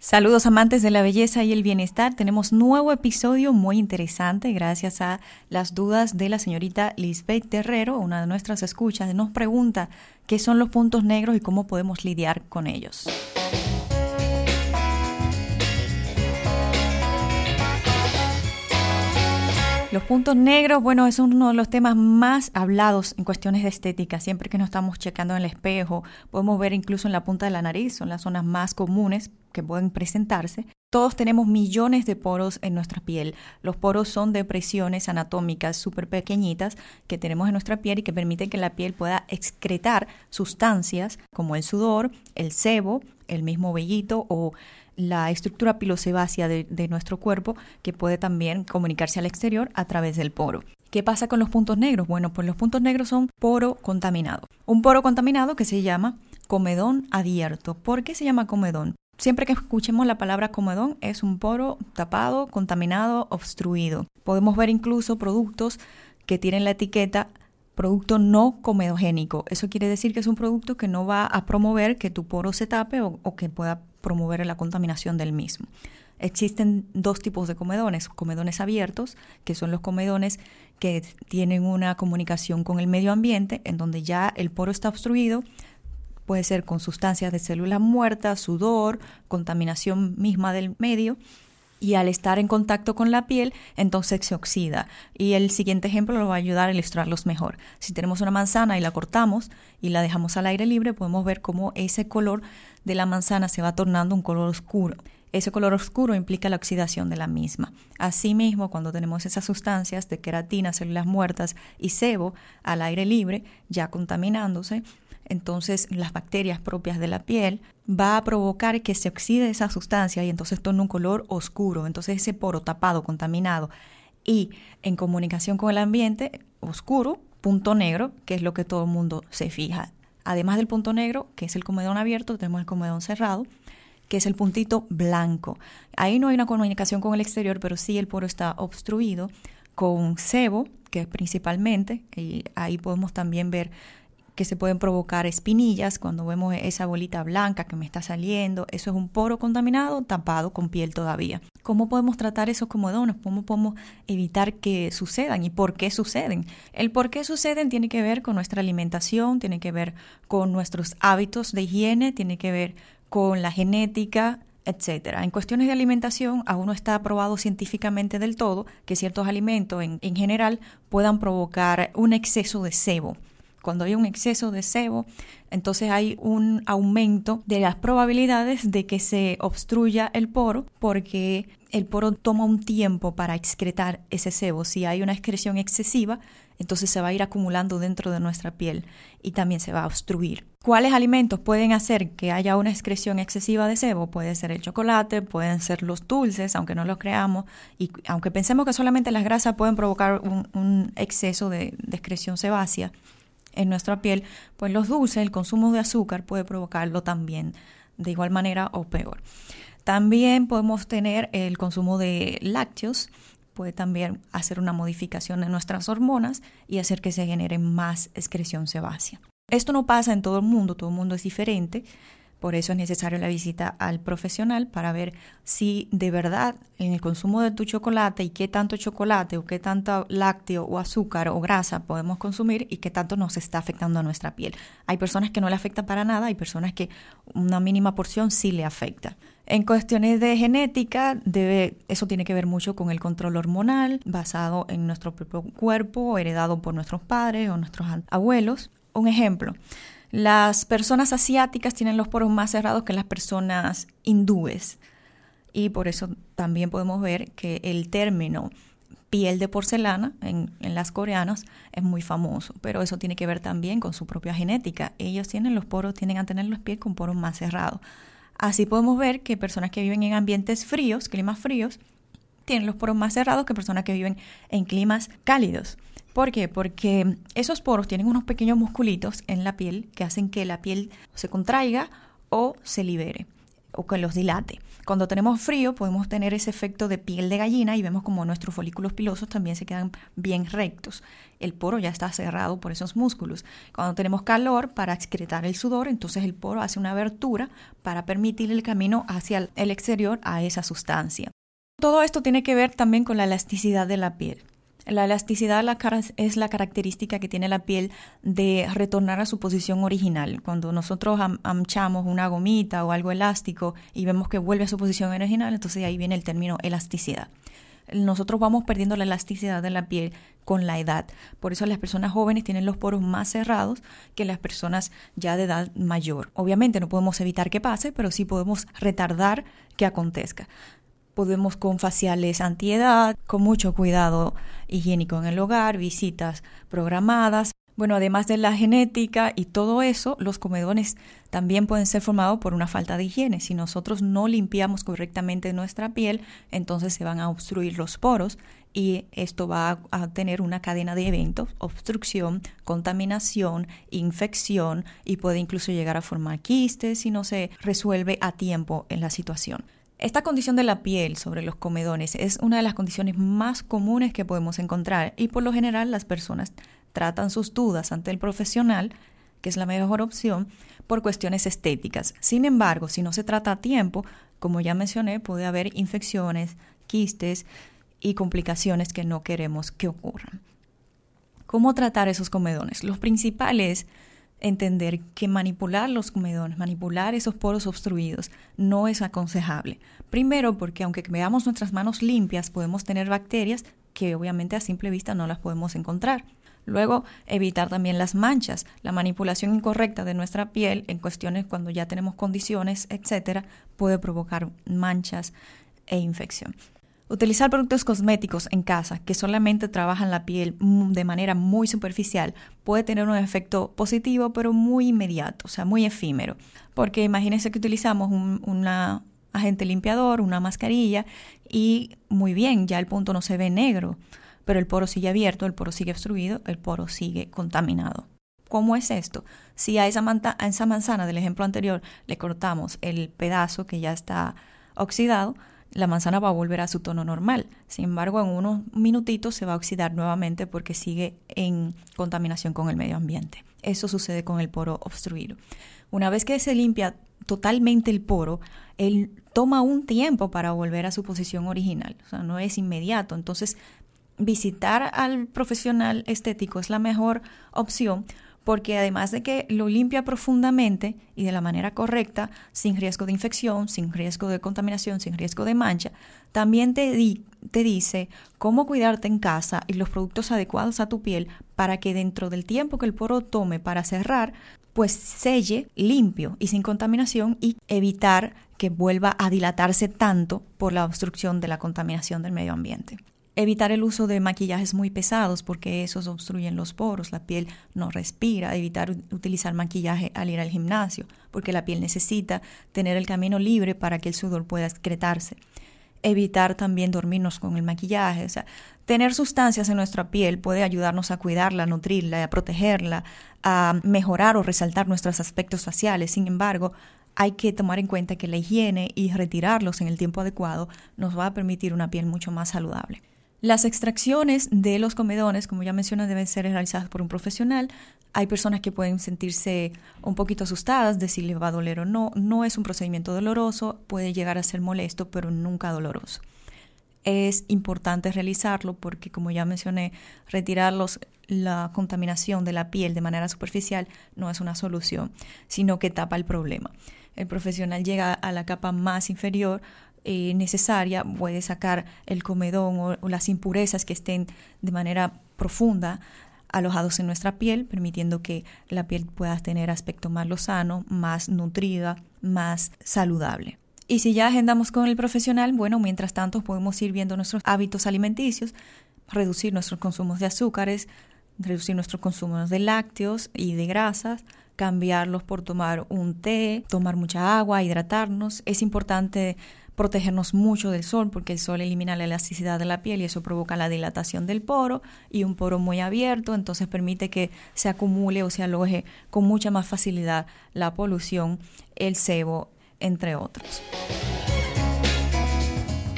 Saludos amantes de la belleza y el bienestar. Tenemos nuevo episodio muy interesante gracias a las dudas de la señorita Lisbeth Terrero, una de nuestras escuchas. Nos pregunta qué son los puntos negros y cómo podemos lidiar con ellos. Los puntos negros, bueno, es uno de los temas más hablados en cuestiones de estética. Siempre que nos estamos checando en el espejo, podemos ver incluso en la punta de la nariz, son las zonas más comunes que pueden presentarse. Todos tenemos millones de poros en nuestra piel. Los poros son depresiones anatómicas súper pequeñitas que tenemos en nuestra piel y que permiten que la piel pueda excretar sustancias como el sudor, el sebo, el mismo vellito o la estructura pilosebácea de, de nuestro cuerpo que puede también comunicarse al exterior a través del poro. ¿Qué pasa con los puntos negros? Bueno, pues los puntos negros son poro contaminado. Un poro contaminado que se llama comedón abierto. ¿Por qué se llama comedón? Siempre que escuchemos la palabra comedón es un poro tapado, contaminado, obstruido. Podemos ver incluso productos que tienen la etiqueta producto no comedogénico. Eso quiere decir que es un producto que no va a promover que tu poro se tape o, que pueda promover la contaminación del mismo. Existen dos tipos de comedones, comedones abiertos, que son los comedones que tienen una comunicación con el medio ambiente, en donde ya el poro está obstruido, puede ser con sustancias de células muertas, sudor, contaminación misma del medio, y al estar en contacto con la piel, entonces se oxida. Y el siguiente ejemplo lo va a ayudar a ilustrarlos mejor. Si tenemos una manzana y la cortamos y la dejamos al aire libre, podemos ver cómo ese color de la manzana se va tornando un color oscuro. Ese color oscuro implica la oxidación de la misma. Asimismo, cuando tenemos esas sustancias de queratina, células muertas y sebo al aire libre, ya contaminándose, entonces las bacterias propias de la piel va a provocar que se oxide esa sustancia y entonces tome un color oscuro. Entonces ese poro tapado, contaminado y en comunicación con el ambiente oscuro, punto negro, que es lo que todo el mundo se fija además del punto negro, que es el comedón abierto, tenemos el comedón cerrado, que es el puntito blanco. Ahí no hay una comunicación con el exterior, pero sí el poro está obstruido con sebo, que es principalmente, y ahí podemos también ver que se pueden provocar espinillas cuando vemos esa bolita blanca que me está saliendo. Eso es un poro contaminado tapado con piel todavía. ¿Cómo podemos tratar esos comodones? ¿Cómo podemos evitar que sucedan y por qué suceden? El por qué suceden tiene que ver con nuestra alimentación, tiene que ver con nuestros hábitos de higiene, tiene que ver con la genética, etcétera. En cuestiones de alimentación, aún no está probado científicamente del todo que ciertos alimentos en, en general puedan provocar un exceso de sebo cuando hay un exceso de sebo, entonces hay un aumento de las probabilidades de que se obstruya el poro porque el poro toma un tiempo para excretar ese sebo. Si hay una excreción excesiva, entonces se va a ir acumulando dentro de nuestra piel y también se va a obstruir. ¿Cuáles alimentos pueden hacer que haya una excreción excesiva de sebo? Puede ser el chocolate, pueden ser los dulces, aunque no los creamos, y aunque pensemos que solamente las grasas pueden provocar un, exceso de, de excreción sebácea, en nuestra piel, pues los dulces, el consumo de azúcar puede provocarlo también de igual manera o peor. También podemos tener el consumo de lácteos, puede también hacer una modificación en nuestras hormonas y hacer que se genere más excreción sebácea. Esto no pasa en todo el mundo, todo el mundo es diferente, por eso es necesario la visita al profesional para ver si de verdad en el consumo de tu chocolate y qué tanto chocolate o qué tanto lácteo o azúcar o grasa podemos consumir y qué tanto nos está afectando a nuestra piel. Hay personas que no le afecta para nada, hay personas que una mínima porción sí le afecta. En cuestiones de genética, eso tiene que ver mucho con el control hormonal basado en nuestro propio cuerpo, heredado por nuestros padres o nuestros abuelos. Un ejemplo, las personas asiáticas tienen los poros más cerrados que las personas hindúes. Y por eso también podemos ver que el término piel de porcelana en, las coreanas es muy famoso, pero eso tiene que ver también con su propia genética. Ellos tienen los poros, tienen a tener los pies con poros más cerrados. Así podemos ver que personas que viven en ambientes fríos, climas fríos, tienen los poros más cerrados que personas que viven en climas cálidos. ¿Por qué? Porque esos poros tienen unos pequeños musculitos en la piel que hacen que la piel se contraiga o se libere o que los dilate. Cuando tenemos frío podemos tener ese efecto de piel de gallina y vemos como nuestros folículos pilosos también se quedan bien rectos. El poro ya está cerrado por esos músculos. Cuando tenemos calor para excretar el sudor, entonces el poro hace una abertura para permitir el camino hacia el exterior a esa sustancia. Todo esto tiene que ver también con la elasticidad de la piel. La elasticidad es la característica que tiene la piel de retornar a su posición original. Cuando nosotros anchamos una gomita o algo elástico y vemos que vuelve a su posición original, entonces ahí viene el término elasticidad. Nosotros vamos perdiendo la elasticidad de la piel con la edad. Por eso las personas jóvenes tienen los poros más cerrados que las personas ya de edad mayor. Obviamente no podemos evitar que pase, pero sí podemos retardar que acontezca podemos con faciales antiedad, con mucho cuidado higiénico en el hogar, visitas programadas. Bueno, además de la genética y todo eso, los comedones también pueden ser formados por una falta de higiene. Si nosotros no limpiamos correctamente nuestra piel, entonces se van a obstruir los poros y esto va a, tener una cadena de eventos, obstrucción, contaminación, infección y puede incluso llegar a formar quistes si no se resuelve a tiempo en la situación. Esta condición de la piel sobre los comedones es una de las condiciones más comunes que podemos encontrar y por lo general las personas tratan sus dudas ante el profesional, que es la mejor opción, por cuestiones estéticas. Sin embargo, si no se trata a tiempo, como ya mencioné, puede haber infecciones, quistes y complicaciones que no queremos que ocurran. ¿Cómo tratar esos comedones? Los principales entender que manipular los comedones, manipular esos poros obstruidos, no es aconsejable. Primero, porque aunque veamos nuestras manos limpias, podemos tener bacterias que obviamente a simple vista no las podemos encontrar. Luego, evitar también las manchas. La manipulación incorrecta de nuestra piel en cuestiones cuando ya tenemos condiciones, etcétera, puede provocar manchas e infección. Utilizar productos cosméticos en casa que solamente trabajan la piel de manera muy superficial puede tener un efecto positivo, pero muy inmediato, o sea, muy efímero. Porque imagínense que utilizamos un agente limpiador, una mascarilla y muy bien, ya el punto no se ve negro, pero el poro sigue abierto, el poro sigue obstruido, el poro sigue contaminado. ¿Cómo es esto? Si a esa, a esa manzana del ejemplo anterior le cortamos el pedazo que ya está oxidado, la manzana va a volver a su tono normal. Sin embargo, en unos minutitos se va a oxidar nuevamente porque sigue en contaminación con el medio ambiente. Eso sucede con el poro obstruido. Una vez que se limpia totalmente el poro, él toma un tiempo para volver a su posición original, o sea, no es inmediato. Entonces, visitar al profesional estético es la mejor opción porque además de que lo limpia profundamente y de la manera correcta, sin riesgo de infección, sin riesgo de contaminación, sin riesgo de mancha, también te, te dice cómo cuidarte en casa y los productos adecuados a tu piel para que dentro del tiempo que el poro tome para cerrar, pues selle limpio y sin contaminación y evitar que vuelva a dilatarse tanto por la obstrucción de la contaminación del medio ambiente. Evitar el uso de maquillajes muy pesados porque esos obstruyen los poros, la piel no respira. Evitar utilizar maquillaje al ir al gimnasio porque la piel necesita tener el camino libre para que el sudor pueda excretarse. Evitar también dormirnos con el maquillaje. O sea, tener sustancias en nuestra piel puede ayudarnos a cuidarla, a nutrirla, a protegerla, a mejorar o resaltar nuestros aspectos faciales. Sin embargo, hay que tomar en cuenta que la higiene y retirarlos en el tiempo adecuado nos va a permitir una piel mucho más saludable. Las extracciones de los comedones, como ya mencioné, deben ser realizadas por un profesional. Hay personas que pueden sentirse un poquito asustadas de si les va a doler o no. No es un procedimiento doloroso, puede llegar a ser molesto, pero nunca doloroso. Es importante realizarlo porque, como ya mencioné, retirar la contaminación de la piel de manera superficial no es una solución, sino que tapa el problema. El profesional llega a la capa más inferior eh, necesaria, puede sacar el comedón o, las impurezas que estén de manera profunda alojados en nuestra piel, permitiendo que la piel pueda tener aspecto más lozano, más nutrida, más saludable. Y si ya agendamos con el profesional, bueno, mientras tanto podemos ir viendo nuestros hábitos alimenticios, reducir nuestros consumos de azúcares, reducir nuestros consumos de lácteos y de grasas, cambiarlos por tomar un té, tomar mucha agua, hidratarnos. Es importante protegernos mucho del sol porque el sol elimina la elasticidad de la piel y eso provoca la dilatación del poro y un poro muy abierto, entonces permite que se acumule o se aloje con mucha más facilidad la polución, el sebo, entre otros.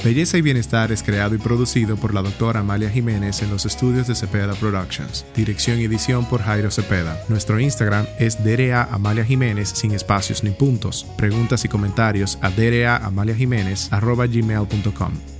Belleza y Bienestar es creado y producido por la doctora Amalia Jiménez en los estudios de Cepeda Productions. Dirección y edición por Jairo Cepeda. Nuestro Instagram es DRA Amalia Jiménez sin espacios ni puntos. Preguntas y comentarios a DRA Amalia Jiménez gmail.com.